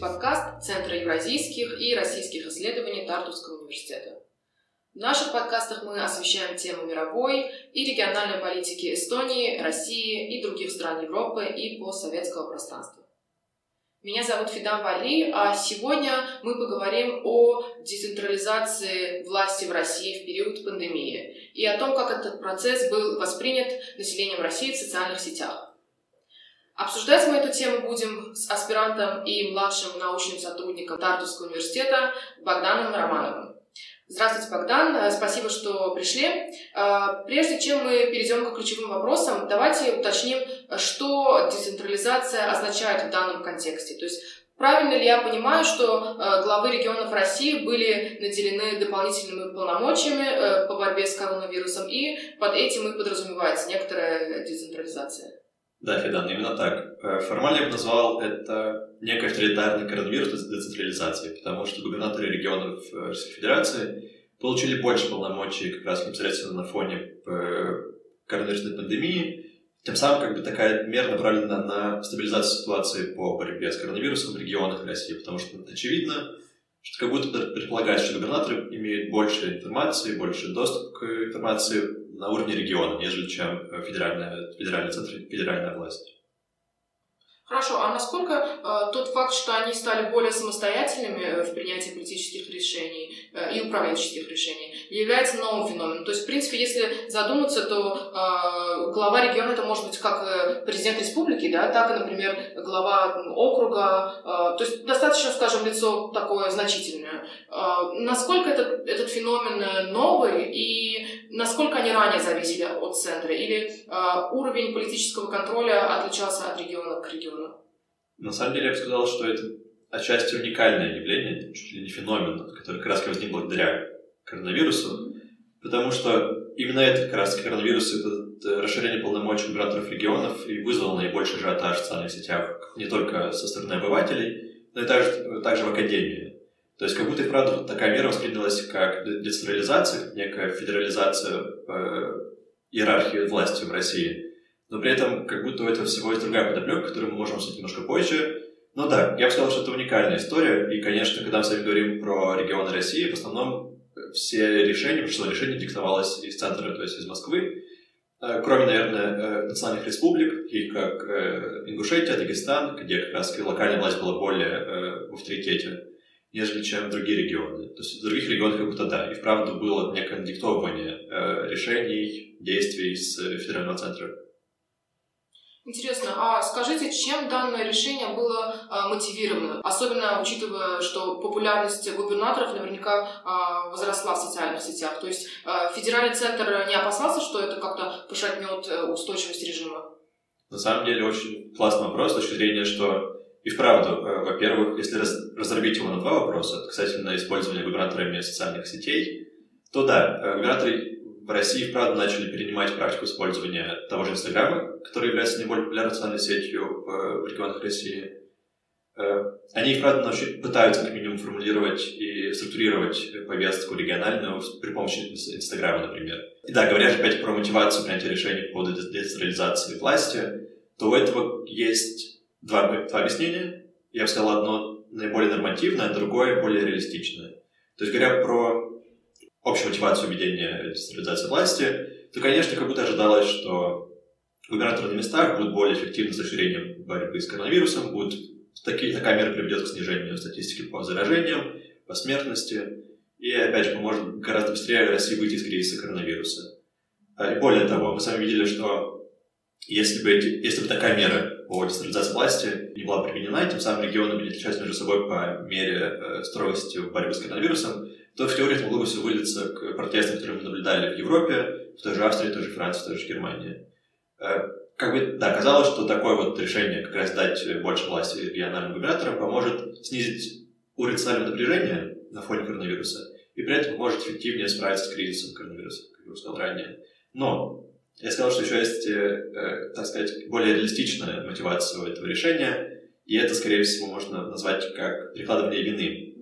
подкаст Центра евразийских и российских исследований Тартусского университета. В наших подкастах мы освещаем темы мировой и региональной политики Эстонии, России и других стран Европы и постсоветского пространства. Меня зовут Фидан Вали, а сегодня мы поговорим о децентрализации власти в России в период пандемии и о том, как этот процесс был воспринят населением России в социальных сетях. Обсуждать мы эту тему будем с аспирантом и младшим научным сотрудником Тартусского университета Богданом Романовым. Здравствуйте, Богдан. Э, спасибо, что пришли. Э, прежде чем мы перейдем к ключевым вопросам, давайте уточним, что децентрализация означает в данном контексте. То есть Правильно ли я понимаю, что э, главы регионов России были наделены дополнительными полномочиями по борьбе с коронавирусом, и под этим и подразумевается некоторая децентрализация? Да, Федан, именно так. Э, формально я бы назвал это некой авторитарной коронавирус децентрализации, потому что губернаторы регионов э, Российской Федерации получили больше полномочий как раз непосредственно на фоне э, коронавирусной пандемии, тем самым как бы такая мера направлена на стабилизацию ситуации по борьбе с коронавирусом в регионах России, потому что очевидно, что как будто предполагается, что губернаторы имеют больше информации, больше доступ к информации на уровне региона, нежели чем э, федеральная, федеральный центр, федеральная власть. Хорошо, а насколько э, тот факт, что они стали более самостоятельными э, в принятии политических решений э, и управленческих решений, является новым феноменом? То есть, в принципе, если задуматься, то э, глава региона это может быть как э, президент республики, да, так и, например, глава округа. Э, то есть достаточно, скажем, лицо такое значительное. Э, насколько этот, этот феномен новый и насколько они ранее зависели от центра? Или э, уровень политического контроля отличался от региона к региону? На самом деле я бы сказал, что это отчасти уникальное явление, чуть ли не феномен, который как раз возник благодаря коронавирусу, потому что именно этот как раз коронавирус, это расширение полномочий губернаторов регионов и вызвал наибольший ажиотаж в социальных сетях не только со стороны обывателей, но и также, также в академии. То есть как будто и правда такая мера воспринялась как децентрализация, некая федерализация э, иерархии власти в России – но при этом как будто у этого всего есть другая подоплека, которую мы можем обсудить немножко позже. Но да, я бы сказал, что это уникальная история, и, конечно, когда мы с вами говорим про регионы России, в основном э, все решения, большинство решений диктовалось из центра, то есть из Москвы, э, кроме, наверное, э, национальных республик, таких как Ингушетия, Дагестан, где как раз локальная власть была более в авторитете, нежели чем другие регионы. То есть в других регионах как будто да, и вправду было некое диктование решений, действий с федерального центра. Интересно, а скажите, чем данное решение было а, мотивировано? Особенно учитывая, что популярность губернаторов наверняка а, возросла в социальных сетях. То есть а, федеральный центр не опасался, что это как-то пошатнет э, устойчивость режима? На самом деле очень классный вопрос с точки зрения, что и вправду, э, во-первых, если раз, разорвить его на два вопроса, касательно использования губернаторами социальных сетей, то да, э, губернаторы в России, правда, начали перенимать практику использования того же Инстаграма, который является наиболее популярной социальной сетью в, в регионах России. Э, они, правда, пытаются как минимум формулировать и структурировать повестку региональную при помощи Инстаграма, например. И да, говоря опять про мотивацию принятия решений по поводу децентрализации власти, то у этого есть два, два объяснения. Я бы сказал, одно наиболее нормативное, другое более реалистичное. То есть, говоря про общую мотивацию ведения децентрализации власти, то, конечно, как будто ожидалось, что губернаторы на местах будут более эффективны с расширением борьбы с коронавирусом, будут такие, такая мера приведет к снижению статистики по заражениям, по смертности, и, опять же, поможет гораздо быстрее России выйти из кризиса коронавируса. А, и более того, мы с вами видели, что если бы, эти, если бы такая мера по децентрализации власти не была применена, и тем самым регионы бы не отличались между собой по мере э, строгости борьбы с коронавирусом, то в теории это могло бы все вылиться к протестам, которые мы наблюдали в Европе, в той же Австрии, в той же Франции, в той же Германии. Э, как бы, да, казалось, что такое вот решение как раз дать больше власти региональным губернаторам поможет снизить уровень социального напряжения на фоне коронавируса и при этом поможет эффективнее справиться с кризисом коронавируса, как я уже сказал ранее. Но Я сказал, что еще есть, э, так сказать, более реалистичная мотивация у этого решения, и это, скорее всего, можно назвать как перекладывание вины.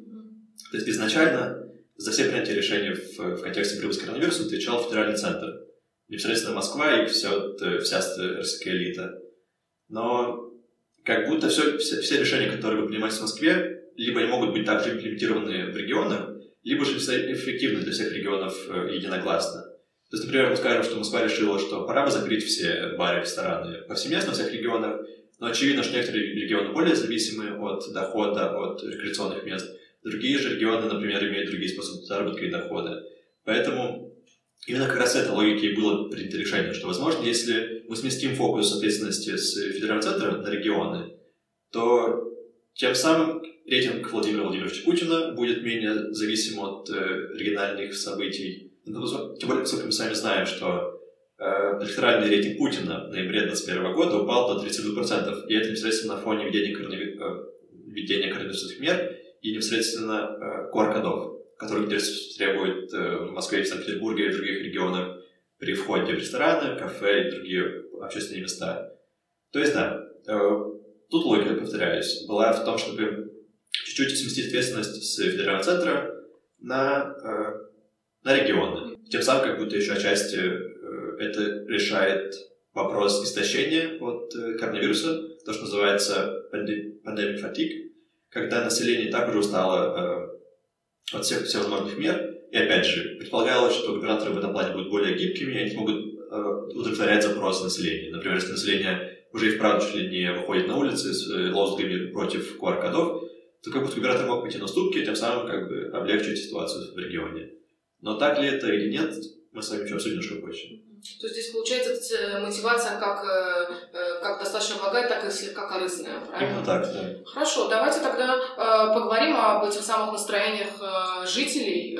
То есть изначально за все принятия решений в, в контексте борьбы с коронавирусом отвечал федеральный центр. Непосредственно Москва и все, вся российская элита. Но как будто все, все, все решения, которые вы принимаете в Москве, либо они могут быть также имплементированы в регионах, либо же эффективны для всех регионов э, единогласно. То есть, например, мы скажем, что Москва решила, что пора бы закрыть все бары, рестораны повсеместно в всех регионах, но очевидно, что некоторые регионы более зависимы от дохода, от рекреационных мест. Другие же регионы, например, имеют другие способы заработка и дохода. Поэтому именно как раз эта логика и было принято решение, что, возможно, если мы сместим фокус ответственности с федерального центра на регионы, то тем самым рейтинг Владимира Владимировича Путина будет менее зависим от э, региональных событий. Ну, тем более, поскольку мы сами знаем, что э, электоральный рейтинг Путина в ноябре 2021 года упал до 32%, и это непосредственно на фоне введения, коронави... э, введения коронавирусных мер и непосредственно э, QR-кодов, которые теперь требуют э, в Москве, в Санкт-Петербурге и в других регионах при входе в рестораны, кафе и другие общественные места. То есть, да, э, тут логика, повторяюсь, была в том, чтобы чуть-чуть сместить ответственность с федерального центра на, э, на регионы. Тем самым как будто еще отчасти э, это решает вопрос истощения от э, коронавируса, то, что называется pandemic fatigue, когда население так уже устало от всех всевозможных мер, и опять же, предполагалось, что губернаторы в этом плане будут более гибкими, и они смогут удовлетворять запросы населения. Например, если население уже и вправду чуть ли не выходит на улицы с лозунгами против QR-кодов, то как будто губернатор мог пойти на уступки, тем самым как бы облегчить ситуацию в регионе. Но так ли это или нет, мы с вами еще обсудим немножко позже. То есть здесь получается мотивация как, э, э, как достаточно благая, так и слегка корыстная, правильно? Именно так, да. Хорошо, давайте тогда э, поговорим об этих самых настроениях жителей,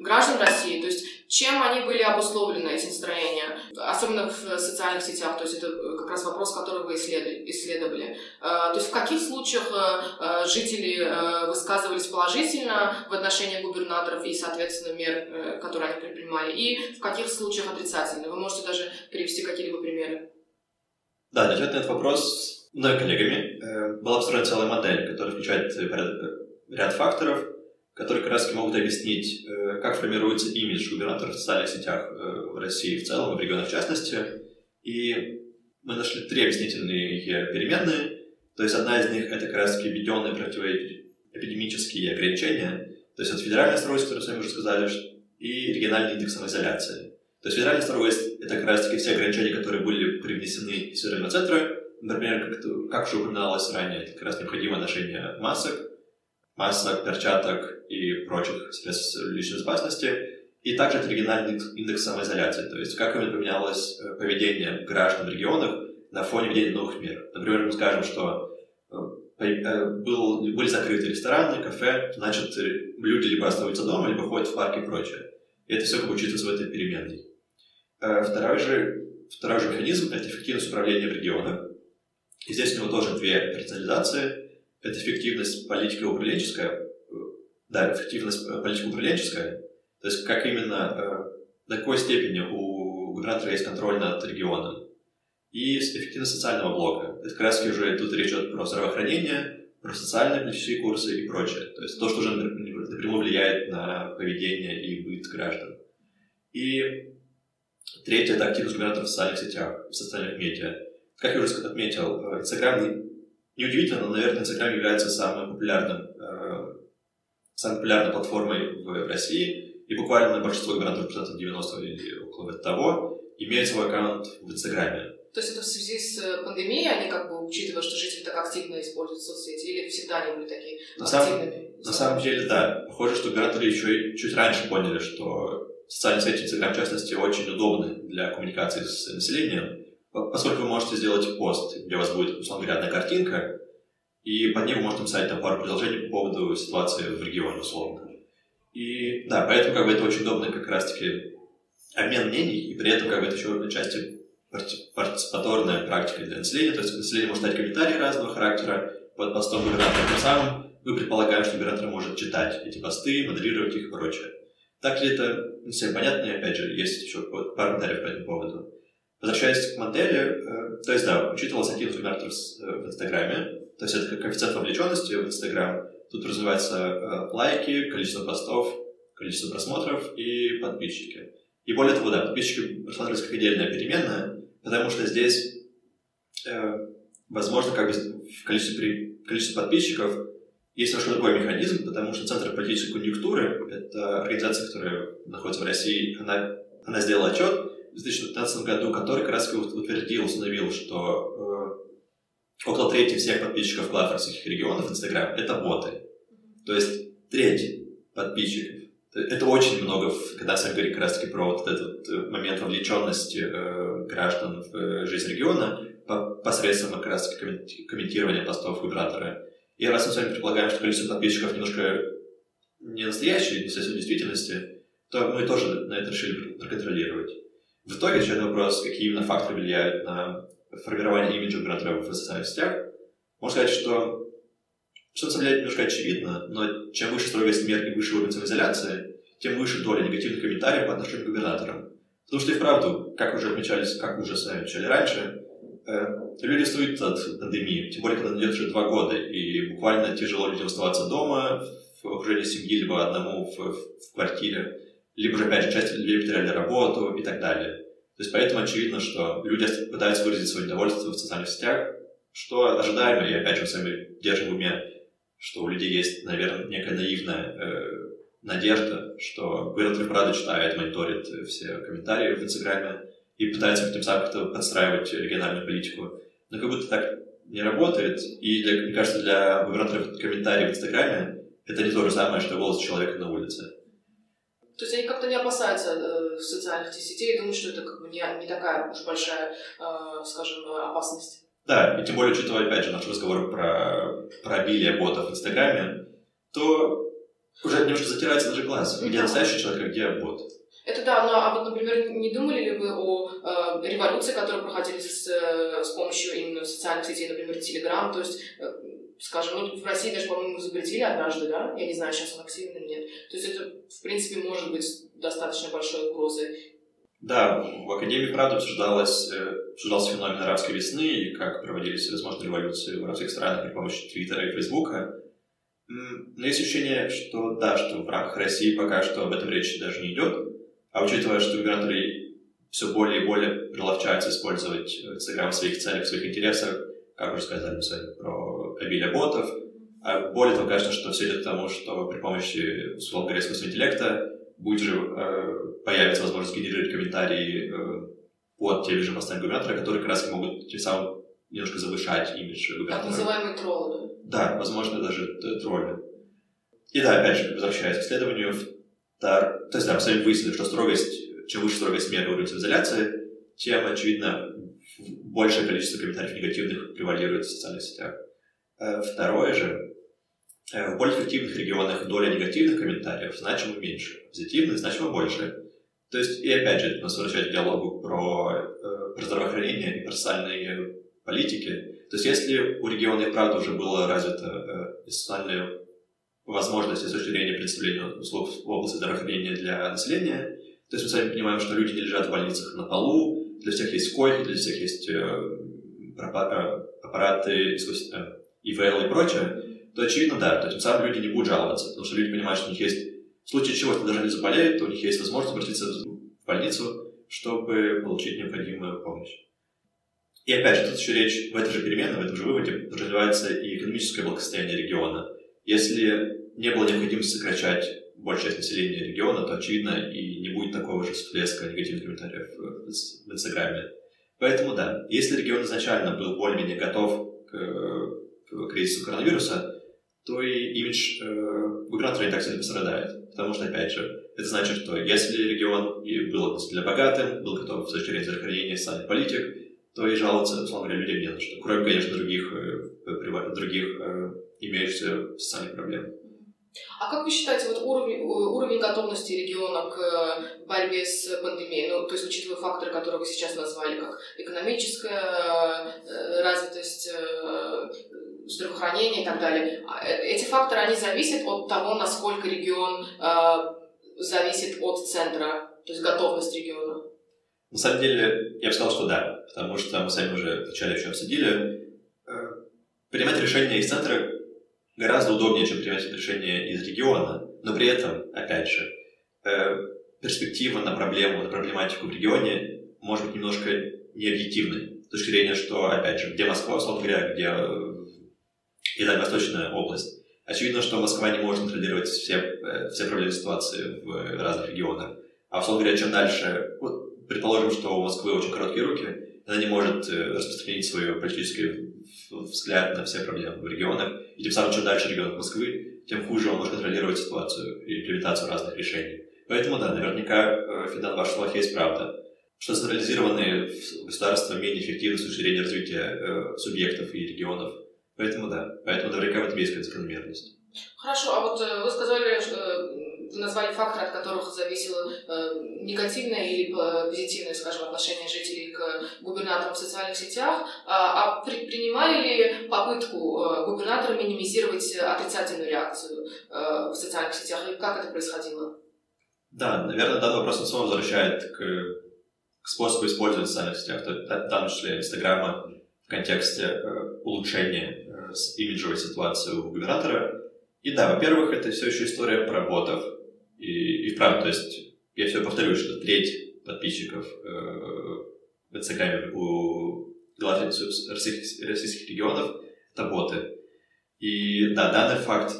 граждан России. То есть чем они были обусловлены, эти настроения, особенно в социальных сетях, то есть это как раз вопрос, который вы исследовали. исследовали. То есть в каких случаях э, жители э, высказывались положительно в отношении губернаторов и, соответственно, мер, э, которые они предпринимали, и в каких случаях отрицательно? Вы можете даже привести какие-либо примеры. Да, ответ на этот вопрос мной коллегами была построена целая модель, которая включает ряд факторов, которые как раз могут объяснить, э, как формируется имидж губернатора в социальных сетях э, в России в целом, в регионах в частности. И мы нашли три объяснительные переменные. То есть одна из них — это как раз введенные противоэпидемические ограничения. То есть это федеральный строй, который сами уже сказали, и региональный индекс самоизоляции. То есть федеральный строй — это как раз таки все ограничения, которые были привнесены из федерального центра. Например, как, как уже упоминалось ранее, это как раз необходимое ношение масок, масок, перчаток и прочих средств личной безопасности, и также это региональный индекс самоизоляции, то есть как именно поменялось э, поведение граждан в регионах на фоне введения новых мер. Например, мы скажем, что э, э, был, были закрыты рестораны, кафе, значит, люди либо остаются дома, либо ходят в парк и прочее. И это все как учитывается в этой переменной. Второй же, второй же механизм – это эффективность управления в регионах. И здесь у него тоже две персонализации это эффективность политика управленческая, э, да, эффективность э, политики управленческая, то есть как именно, э, до какой степени у губернатора есть контроль над регионом, и эффективность социального блока. Это как раз уже тут речь идет про здравоохранение, про социальные политические курсы и прочее. То есть то, что уже напрямую влияет на поведение и быт граждан. И третье – это активность губернаторов в социальных сетях, в социальных медиа. Как я уже отметил, Инстаграм Неудивительно, но, наверное, Инстаграм является самым популярным, э, самой популярной платформой в России, и буквально большинство губернаторов, процентов 90 или около того, имеют свой аккаунт в Инстаграме. То есть это в связи с э, пандемией, они как бы учитывая, что жители так активно используют соцсети, или всегда они были такие на активными? Сам, на самом деле, да. Похоже, что губернаторы еще и чуть раньше поняли, что социальные сети Инстаграм, в частности, очень удобны для коммуникации с населением, поскольку вы можете сделать пост, где у вас будет, условно говоря, одна картинка, и под ней вы можете написать там пару предложений по поводу ситуации в регионе, условно. И да, поэтому как бы это очень удобно как раз-таки обмен мнений, и при этом как бы это еще отчасти партиципаторная практика для населения, то есть население может дать комментарии разного характера под постом губернатора, тем самым мы предполагаем, что губернатор может читать эти посты, модерировать их и прочее. Так ли это, не совсем понятно, и опять же, есть еще пару комментариев по этому поводу. Возвращаясь к модели, э, то есть, да, учитывалась активность губернаторов в Инстаграме, то есть это коэффициент вовлеченности в Инстаграм. Тут развиваются лайки, количество постов, количество просмотров и подписчики. И более того, да, подписчики рассматриваются как отдельная переменная, потому что здесь, э, возможно, как бы в количестве, количестве подписчиков есть немножко другой механизм, потому что Центр политической конъюнктуры — это организация, которая находится в России, она, она сделала отчет в 2015 году, который как раз утвердил, установил, что э, около трети всех подписчиков глав российских регионов в Инстаграм — это боты. То есть треть подписчиков это очень много, когда мы говорим как раз таки про вот этот э, момент вовлеченности э, граждан в э, жизнь региона посредством как раз таки комментирования постов губернатора. И раз мы с вами предполагаем, что количество подписчиков немножко не настоящее, не соответствует действительности, то мы тоже на это решили проконтролировать. В итоге, еще один вопрос, какие именно факторы влияют на формирование имиджа губернатора в социальных сетях. Можно сказать, что что на самом деле немножко очевидно, но чем выше строгость мер и выше уровень самоизоляции, тем выше доля негативных комментариев по отношению к губернаторам. Потому что и вправду, как уже отмечались, как уже с вами отмечали раньше, э, люди стоят от пандемии, тем более, когда идет уже два года, и буквально тяжело людям оставаться дома, в окружении семьи, либо одному в, в квартире, либо же, опять же, часть людей потеряли работу и так далее. То есть поэтому очевидно, что люди пытаются выразить свое недовольство в социальных сетях, что ожидаемо, и опять же мы сами держим в уме что у людей есть, наверное, некая наивная э, надежда, что губернатор правда читает, мониторит все комментарии в Инстаграме и пытается тем самым как-то подстраивать региональную политику. Но как будто так не работает. И, для, мне кажется, для губернаторов комментарии в Инстаграме это не то же самое, что голос человека на улице. То есть они как-то не опасаются э, социальных сетей и думают, что это как бы не, не такая уж большая, э, скажем, опасность. Да, и тем более, учитывая, опять же, наш разговор про, про обилие ботов в Инстаграме, то уже немножко затирается даже глаз, где настоящий человек, а где бот. Это да, но а вот, например, не думали ли вы о э, революции, которые проходили с, с помощью именно социальных сетей, например, Телеграм, то есть, э, скажем, ну, в России даже, по-моему, запретили однажды, да? Я не знаю, сейчас он активен или нет. То есть это, в принципе, может быть достаточно большой угрозой. Да, в Академии, правда, обсуждалось, э, обсуждался феномен арабской весны и как проводились возможные революции в арабских странах при помощи Твиттера и Фейсбука. Но есть ощущение, что да, что в рамках России пока что об этом речи даже не идет. А учитывая, что губернаторы все более и более приловчаются использовать Инстаграм в своих целях, в своих интересах, как уже сказали с про обилие ботов, а более того, кажется, что все идет к тому, что при помощи, условно говоря, искусственного интеллекта будет же э, появится возможность генерировать комментарии э, под теми же постами губернатора, которые как раз могут тем самым немножко завышать имидж губернатора. Так называемые троллы. Да, возможно, даже тролли. И да, опять же, возвращаясь к исследованию, то есть, да, мы сами выяснили, что строгость, чем выше строгость меры уровня изоляции, тем, очевидно, большее количество комментариев негативных превалирует в социальных сетях. Э, второе же, Э, в более эффективных регионах доля негативных комментариев значимо меньше, позитивных значимо больше. То есть, и опять же, нас возвращать к диалогу про, э, про здравоохранение и про социальные политики. То есть, если у региона и правда уже была развита э, социальная возможность с точки зрения предоставления услуг в области здравоохранения для населения, то есть мы сами понимаем, что люди не лежат в больницах на полу, для всех есть койки, для всех есть э, аппараты, ИВЛ и прочее, то очевидно, да, то тем самым люди не будут жаловаться, потому что люди понимают, что у них есть, в случае чего, если даже не заболеют, то у них есть возможность обратиться в больницу, чтобы получить необходимую помощь. И опять же, тут еще речь в этой же перемене, в этом же выводе подразумевается и экономическое благосостояние региона. Если не было необходимости сокращать большую часть населения региона, то, очевидно, и не будет такого же всплеска негативных комментариев в Инстаграме. Поэтому да, если регион изначально был более-менее готов к, к кризису коронавируса, то и имидж э, не так сильно пострадает. Потому что, опять же, это значит, что если регион и был относительно богатым, был готов с точки зрения здравоохранения, социальных политик, то и жаловаться, условно говоря, людям не на что. Кроме, конечно, других, э, других э, имеющихся социальных проблем. А как вы считаете, вот уровень, э, уровень готовности региона к э, борьбе с пандемией, ну, то есть учитывая факторы, которые вы сейчас назвали, как экономическая э, развитость, здравоохранение и так далее. А, эти факторы, они зависят от того, насколько регион зависит от центра, то есть готовность региона. На самом деле, я бы сказал, что да, потому что мы сами уже вначале еще обсудили. Принимать решения из центра гораздо удобнее, чем принимать решения из региона, но при этом, опять же, э, перспектива на проблему, на проблематику в регионе может быть немножко необъективной. С точки зрения, что, опять же, где Москва, условно говоря, где и Дальневосточная область. Очевидно, что Москва не может контролировать все, э, все проблемы ситуации в разных регионах. А, условно говоря, чем дальше, вот, предположим, что у Москвы очень короткие руки, она не может э, распространить свой политический взгляд на все проблемы в регионах. И тем самым, чем дальше регион Москвы, тем хуже он может контролировать ситуацию и имплементацию разных решений. Поэтому, да, наверняка, э, Федан, ваш слов есть правда что централизированные государства менее эффективны с точки зрения развития э, субъектов и регионов. Поэтому да, поэтому наверняка в этом есть закономерность. Хорошо, а вот э, вы сказали, что назвали факторы, от которых зависело э, негативное или позитивное, скажем, отношение жителей к губернаторам в социальных сетях. А, а предпринимали ли попытку губернатора минимизировать отрицательную реакцию в социальных сетях, и как это происходило? Да, наверное, данный вопрос он снова возвращает к, к способу использования социальных сетях, в том числе Инстаграма, в контексте улучшения имиджевой ситуации у губернатора. И да, во-первых, это все еще история про ботов. И, и вправду, то есть, я все повторю, что треть подписчиков э, в Инстаграме у глав российских, регионов — это боты. И да, данный факт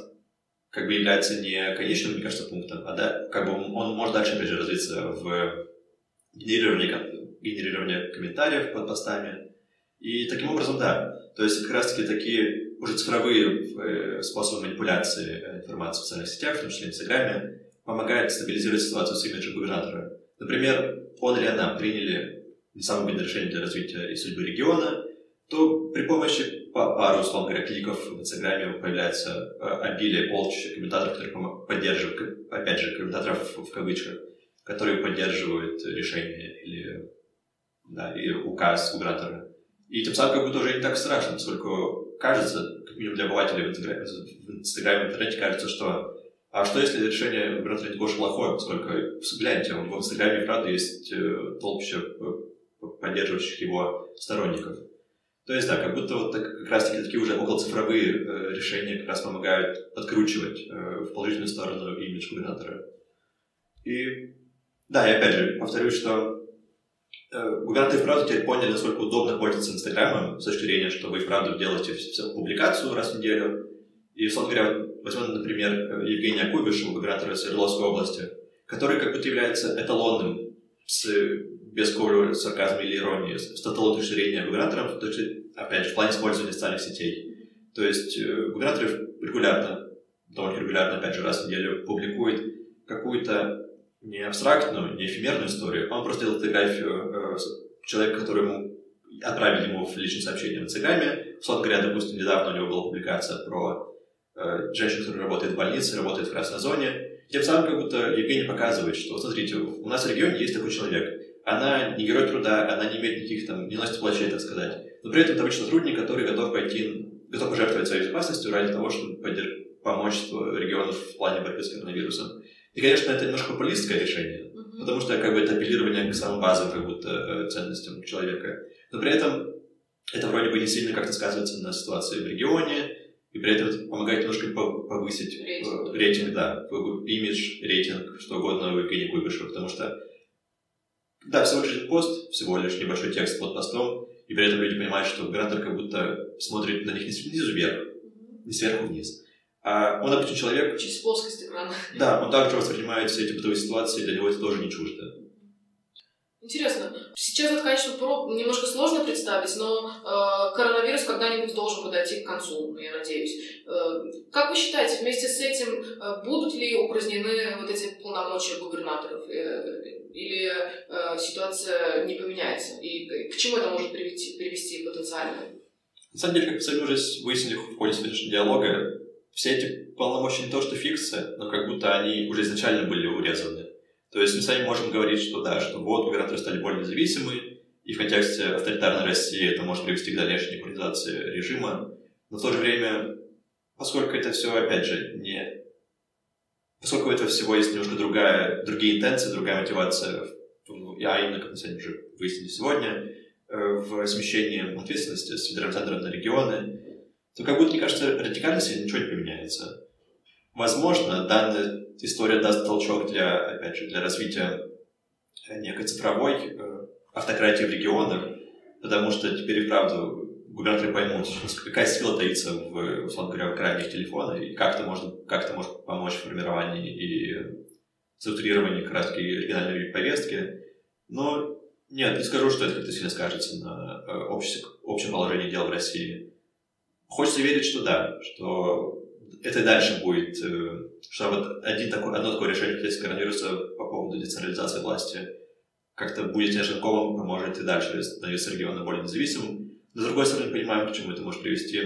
как бы является не конечным, мне кажется, пунктом, а да, как бы он может дальше, опять же, развиться в генерировании, генерировании комментариев под постами. И таким образом, да, то есть как раз-таки такие уже цифровые э, способы манипуляции э, информацией в социальных сетях, в том числе в Инстаграме, помогают стабилизировать ситуацию с имиджем губернатора. Например, он или она приняли самое выгодное решение для развития и судьбы региона, то при помощи пару, условно говоря, кликов в Инстаграме появляется э, обилие полчища комментаторов, которые поддерживают, опять же, комментаторов в кавычках, которые поддерживают решение или да, и указ губернатора. И тем самым как будто уже не так страшно, поскольку кажется, как минимум для обывателей в Инстаграме, в Инстаграме, в интернете кажется, что а что если решение не такое плохое, поскольку, гляньте, у него в Инстаграме, правда, есть э, толпище поддерживающих его сторонников. То есть, да, как будто вот так, как раз-таки такие уже околоцифровые э, решения как раз помогают подкручивать э, в положительную сторону имидж губернатора. И да, и опять же, повторюсь, что Э, губернаторы вправду теперь поняли, насколько удобно пользоваться Инстаграмом с точки зрения, что вы вправду делаете публикацию раз в неделю. И, условно говоря, возьмем, например, Евгения Куйбышева, губернатора Свердловской области, который как будто является эталонным с, без какого-либо сарказма или иронии, с эталонной точки зрения губернатором, опять же, в плане использования социальных сетей. То есть э, губернаторы регулярно, довольно регулярно, опять же, раз в неделю публикуют какую-то не абстрактную, не эфемерную историю, а он просто делал фотографию э, человека, которому отправили ему в личное сообщение в Инстаграме. Условно говоря, допустим, недавно у него была публикация про э, женщину, которая работает в больнице, работает в красной зоне. Тем самым как будто Евгений показывает, что, смотрите, у нас в регионе есть такой человек. Она не герой труда, она не имеет никаких там, не носит плащей, так сказать. Но при этом это обычно сотрудник, который готов пойти, готов пожертвовать своей безопасностью ради того, чтобы поддержать помочь региону в плане борьбы с коронавирусом. И, конечно, это немножко популистское решение, mm-hmm. потому что как бы это апеллирование к самым базовым как будто э, ценностям человека. Но при этом это вроде бы не сильно как-то сказывается на ситуации в регионе, и при этом это помогает немножко повысить э, рейтинг, рейтинг да, имидж, рейтинг, что угодно у Евгения Куйбышева, потому что да, всего лишь пост, всего лишь небольшой текст под постом, и при этом люди понимают, что губернатор как будто смотрит на них не снизу вверх, не сверху вниз, а он обычный человек. Через плоскость экрана. Да, он также воспринимает все эти бытовые ситуации, для него это тоже не чуждо. Интересно. Сейчас это, конечно, немножко сложно представить, но э, коронавирус когда-нибудь должен подойти к концу, я надеюсь. Э, как вы считаете, вместе с этим э, будут ли упразднены вот эти полномочия губернаторов? Э, или э, ситуация не поменяется? И к чему это может привести, привести потенциально? На самом деле, как мы сами уже выяснили в ходе сегодняшнего диалога, все эти полномочия не то что фикция, но как будто они уже изначально были урезаны. То есть мы сами можем говорить, что да, что вот губернаторы стали более независимы, и в контексте авторитарной России это может привести к дальнейшей демократизации режима, но в то же время, поскольку это все, опять же, не... Поскольку этого всего есть немножко другая, другие интенции, другая мотивация а именно, как мы сегодня уже выяснили сегодня, в смещении ответственности с федерального центра на регионы, то как будто, мне кажется, радикально сильно ничего не поменяется. Возможно, данная история даст толчок для, опять же, для развития некой цифровой автократии в регионах, потому что теперь и вправду губернаторы поймут, какая сила таится в, условно говоря, в экране телефона, и как это может, как это может помочь в формировании и структурировании как раз региональной повестки. Но нет, не скажу, что это как-то сильно скажется на э, общем, общем положении дел в России. Хочется верить, что да, что это и дальше будет, э, что вот один такой, одно такое решение в коронавируса по поводу децентрализации власти как-то будет снежным поможет и дальше становиться регионом более независимым. Но, с другой стороны, понимаем, к чему это может привести,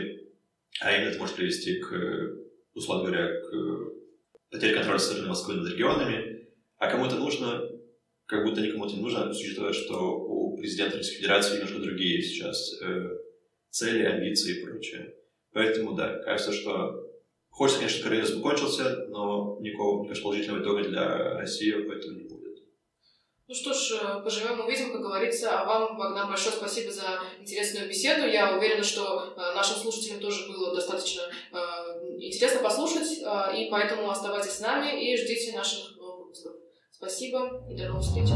а именно это может привести к, условно говоря, к потере контроля со стороны Москвы над регионами, а кому-то нужно, как будто никому-то не нужно, учитывая, что у президента Российской Федерации немножко другие сейчас э, цели, амбиции и прочее. Поэтому, да, кажется, что хочется, конечно, коронавирус бы кончился, но никакого, мне кажется, положительного итога для России поэтому не будет. Ну что ж, э, поживем, увидим, как говорится. А вам, Богдан, большое спасибо за интересную беседу. Я уверена, что э, нашим слушателям тоже было достаточно э, интересно послушать, и поэтому оставайтесь с нами и ждите наших новых выпусков. Спасибо и до новых встреч.